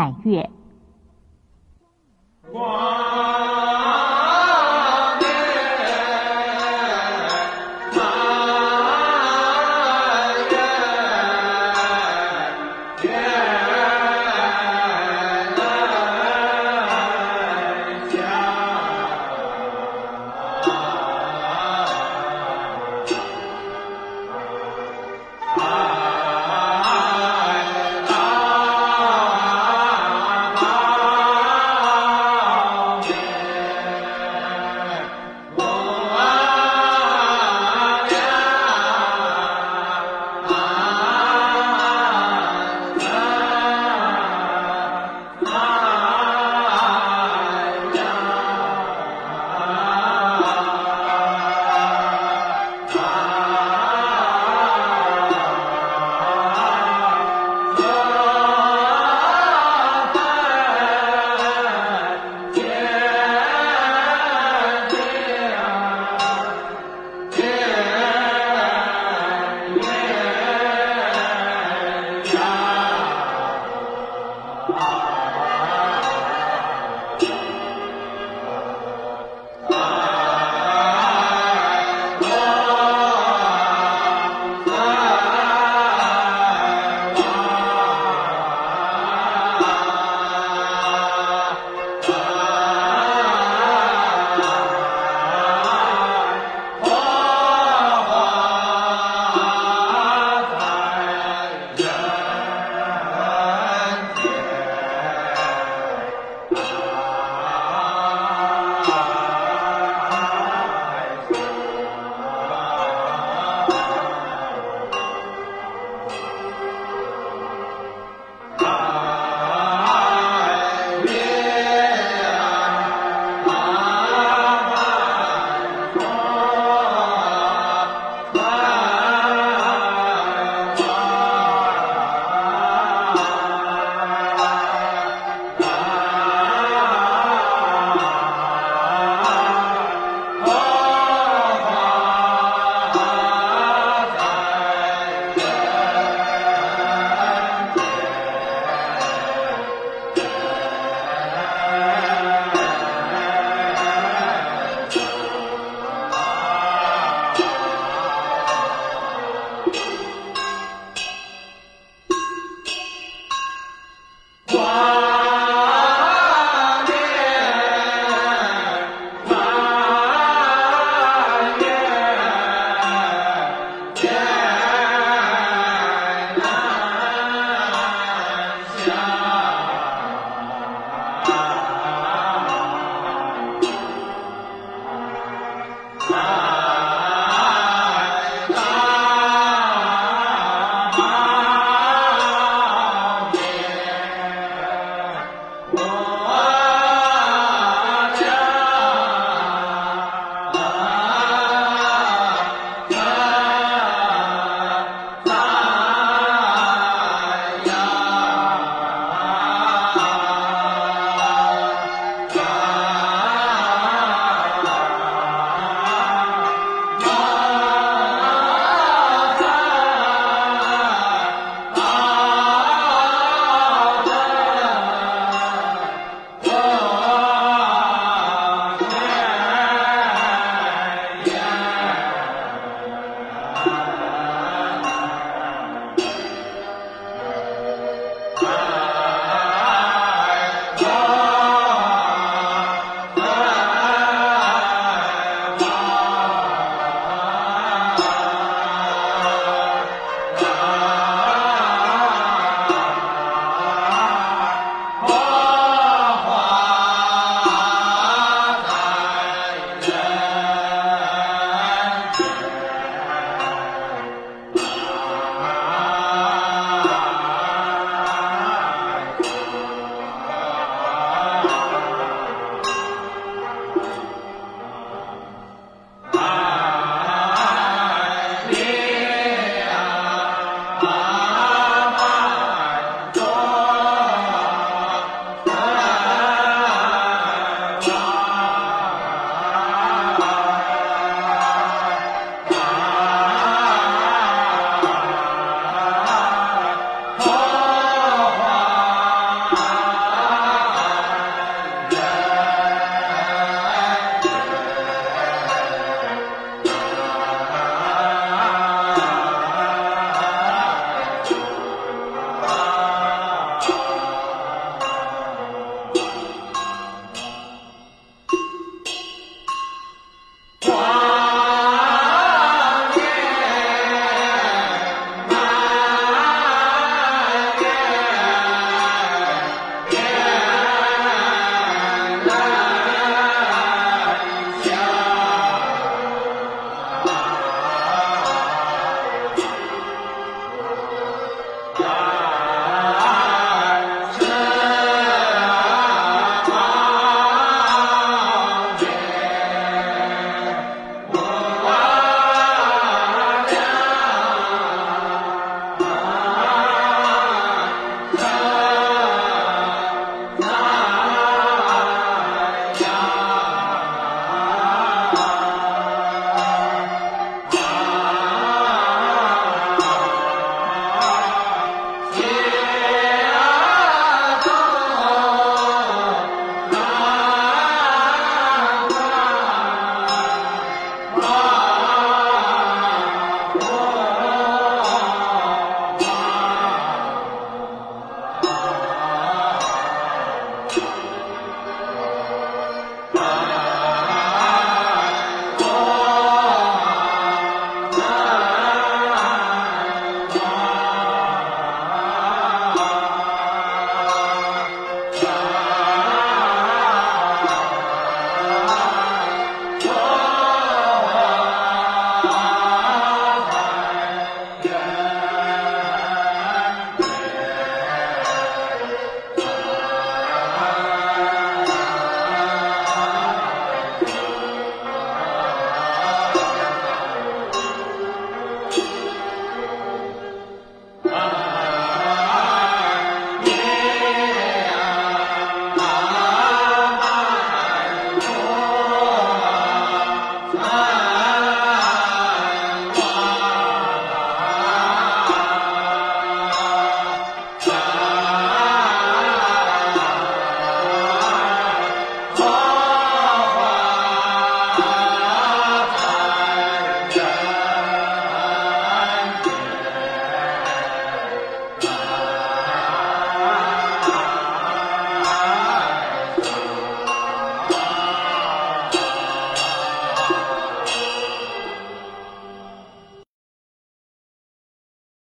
满月。光